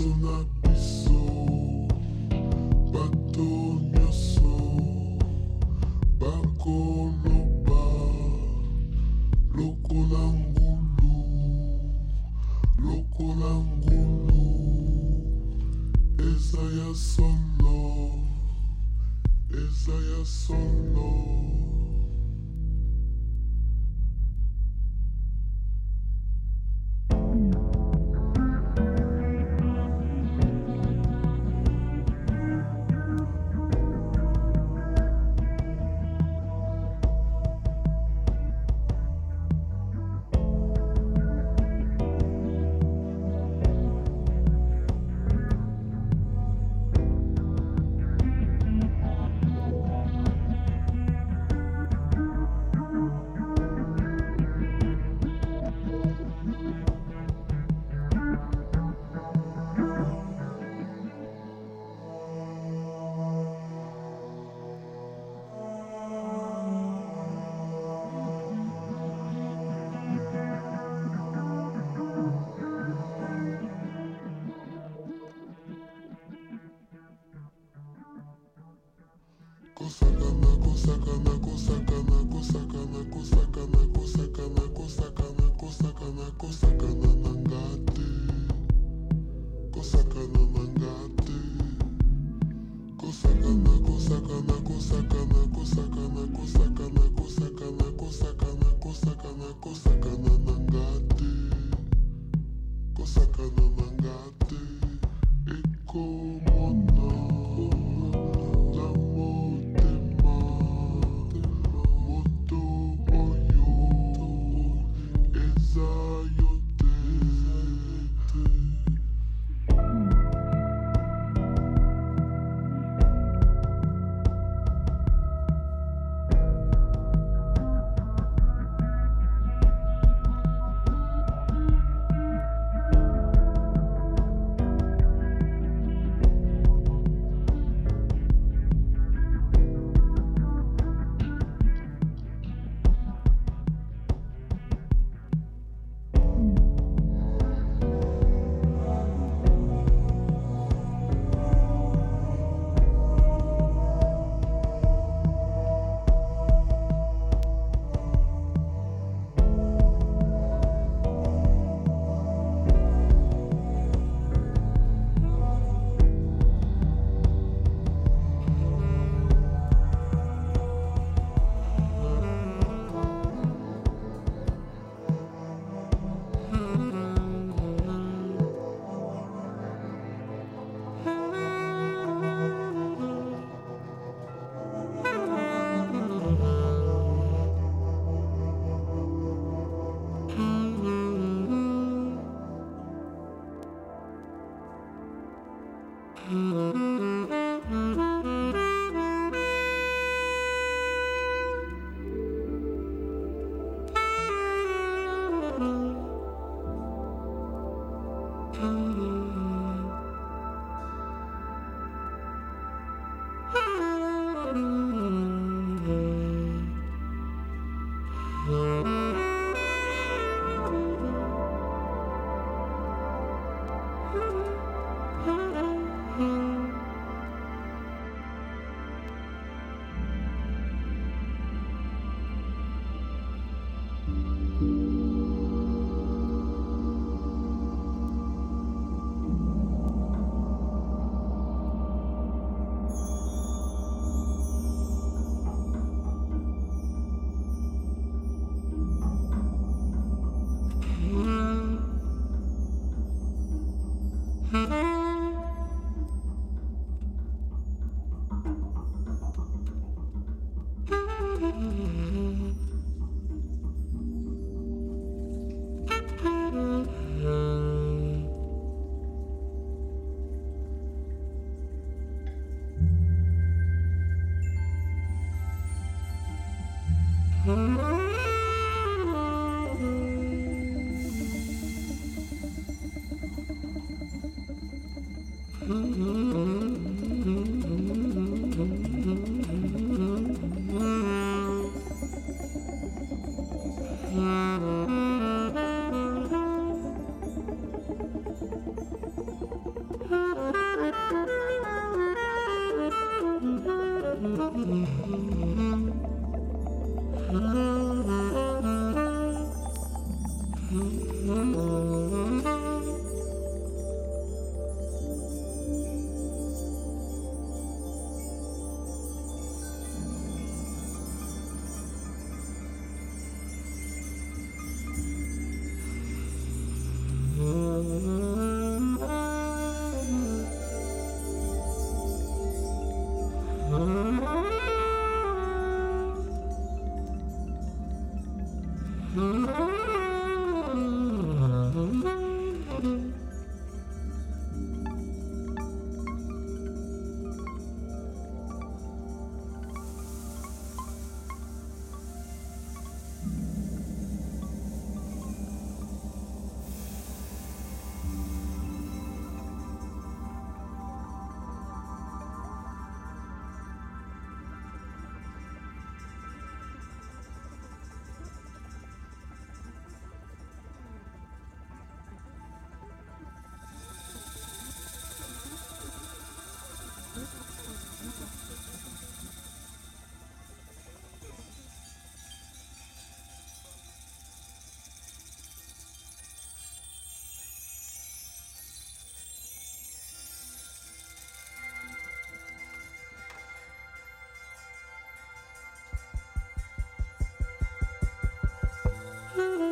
will not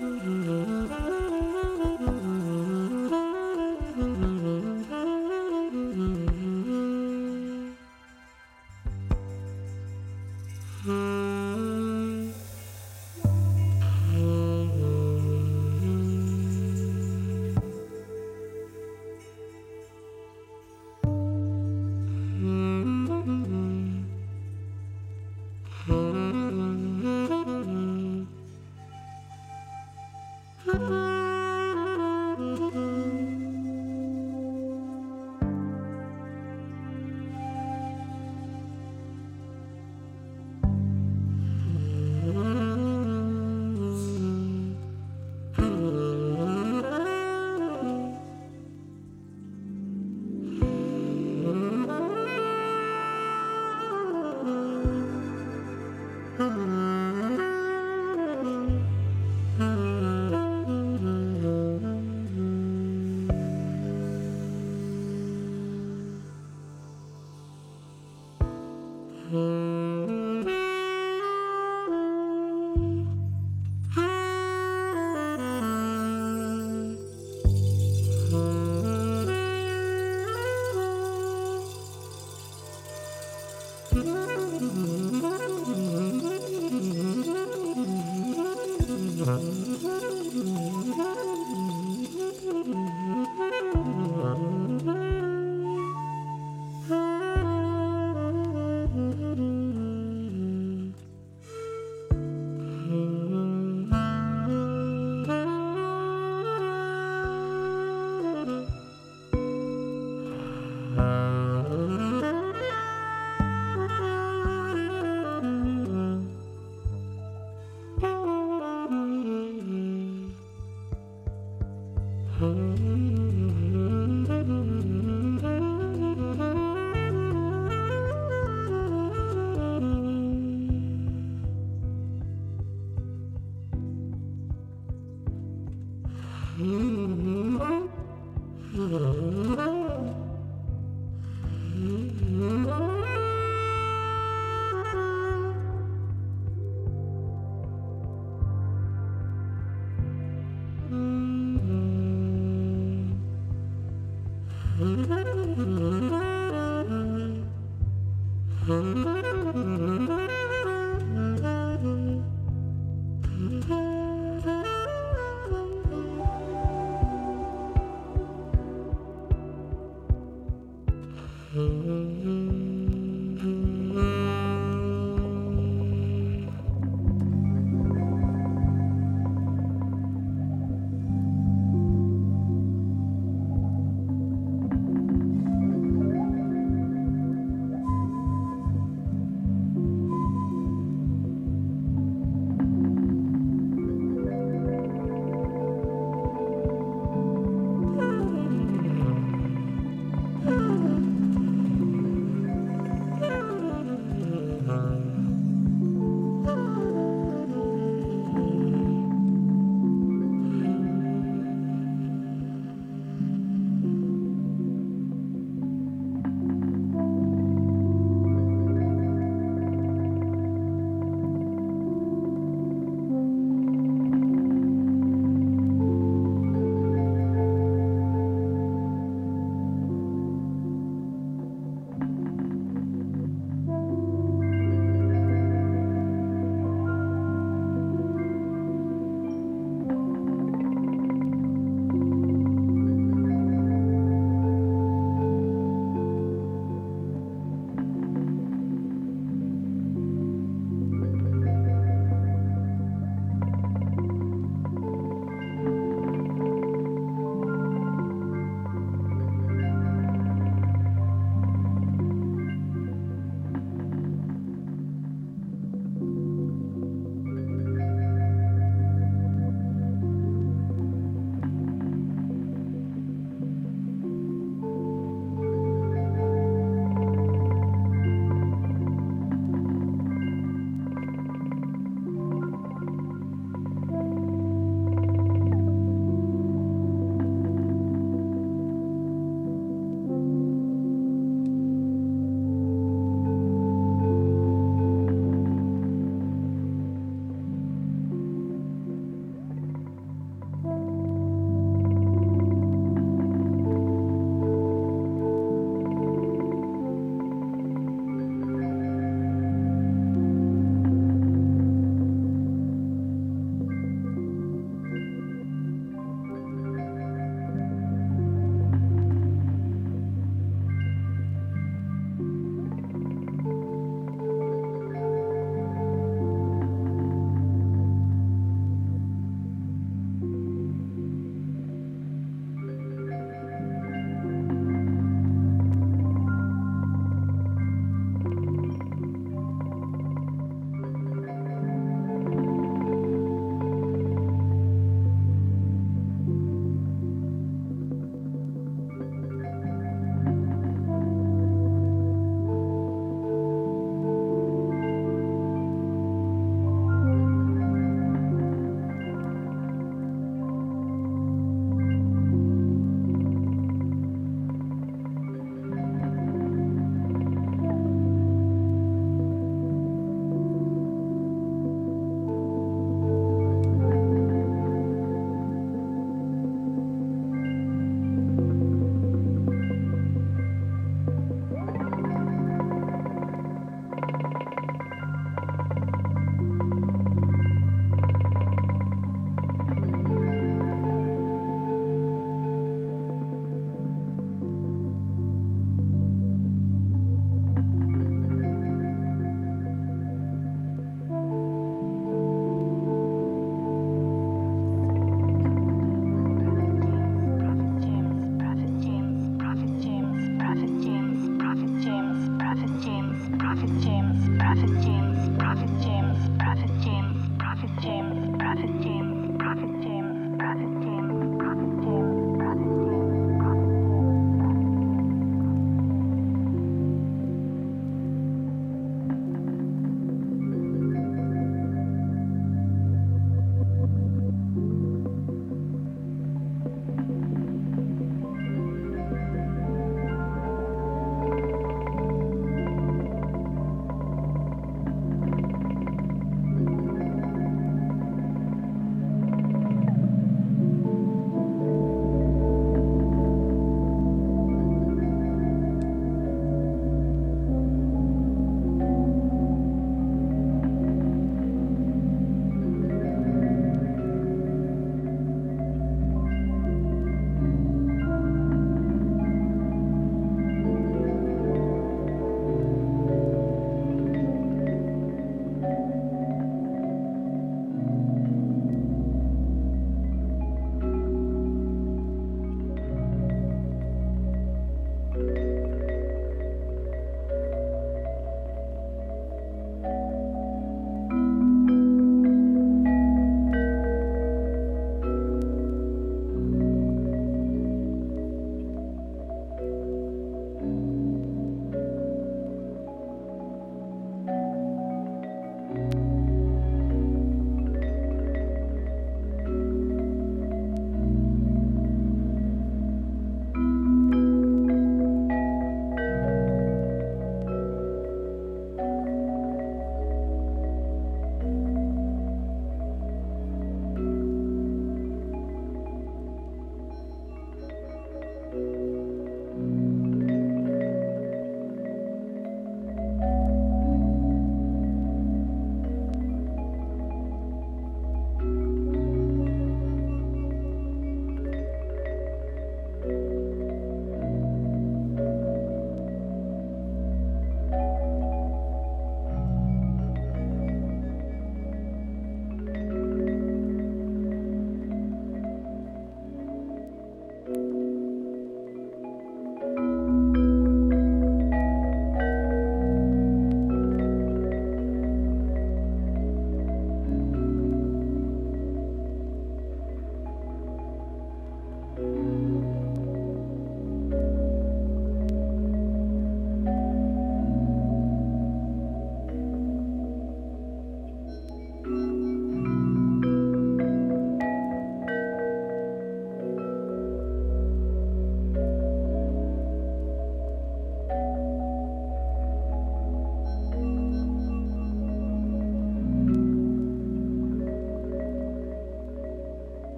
Mm-hmm. Mm-hmm.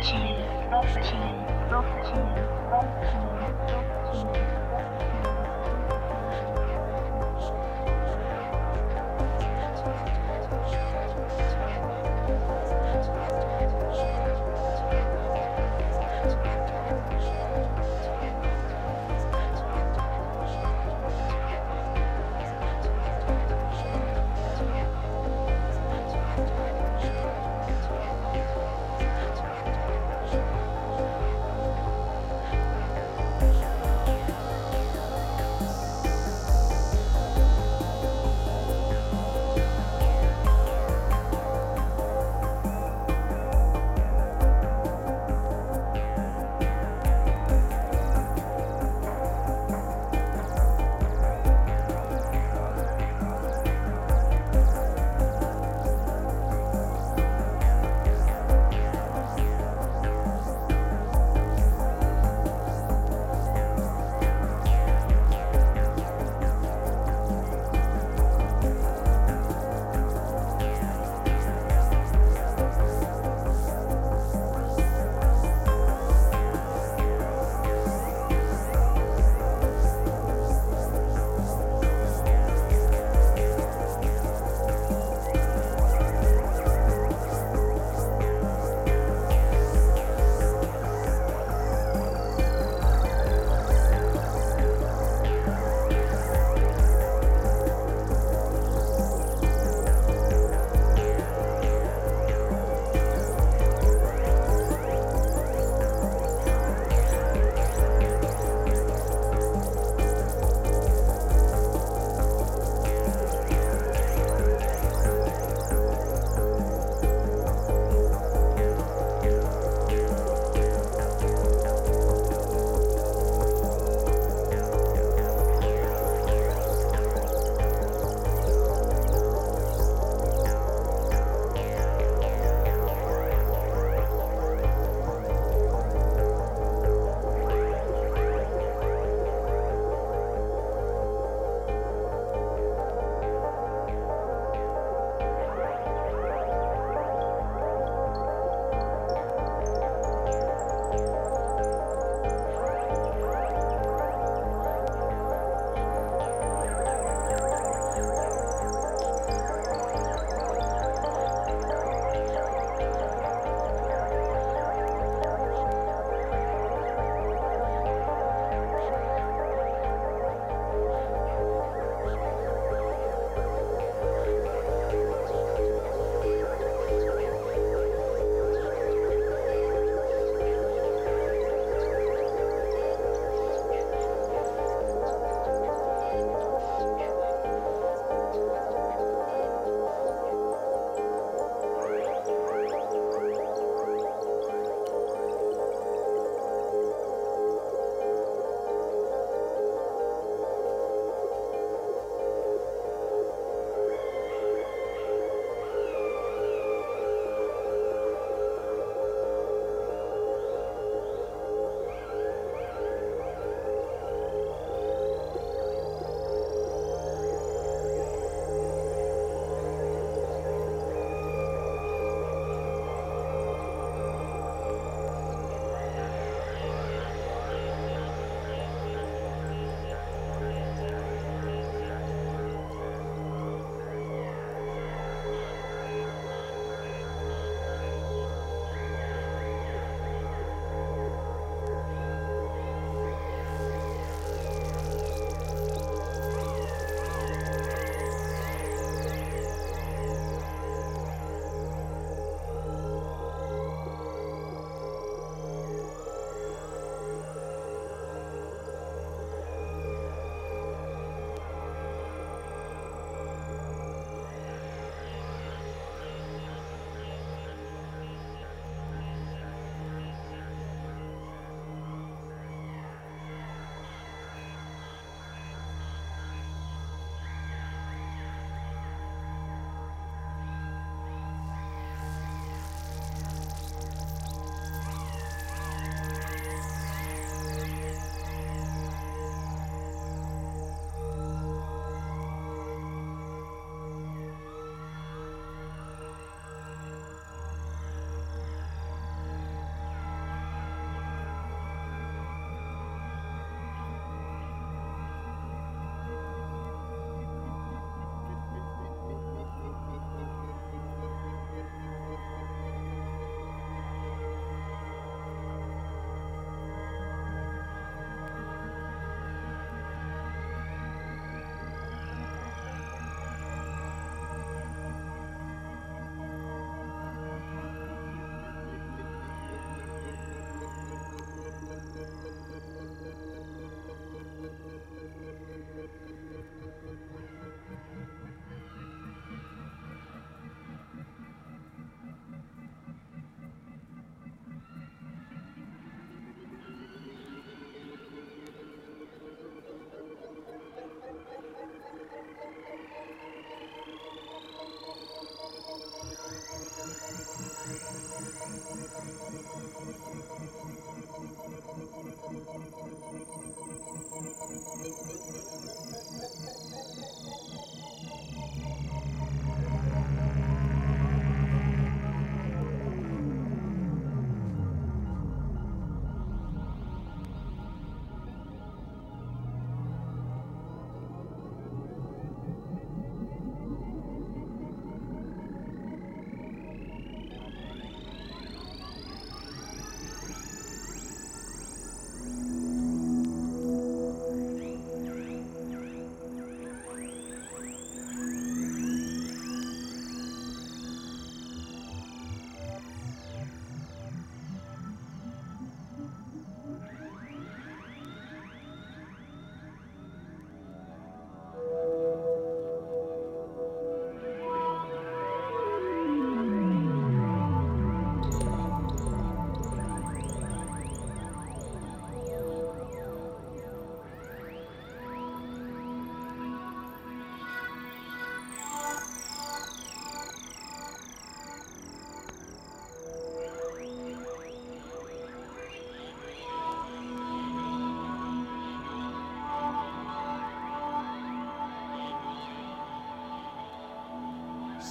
请，请，请，请，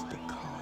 的靠。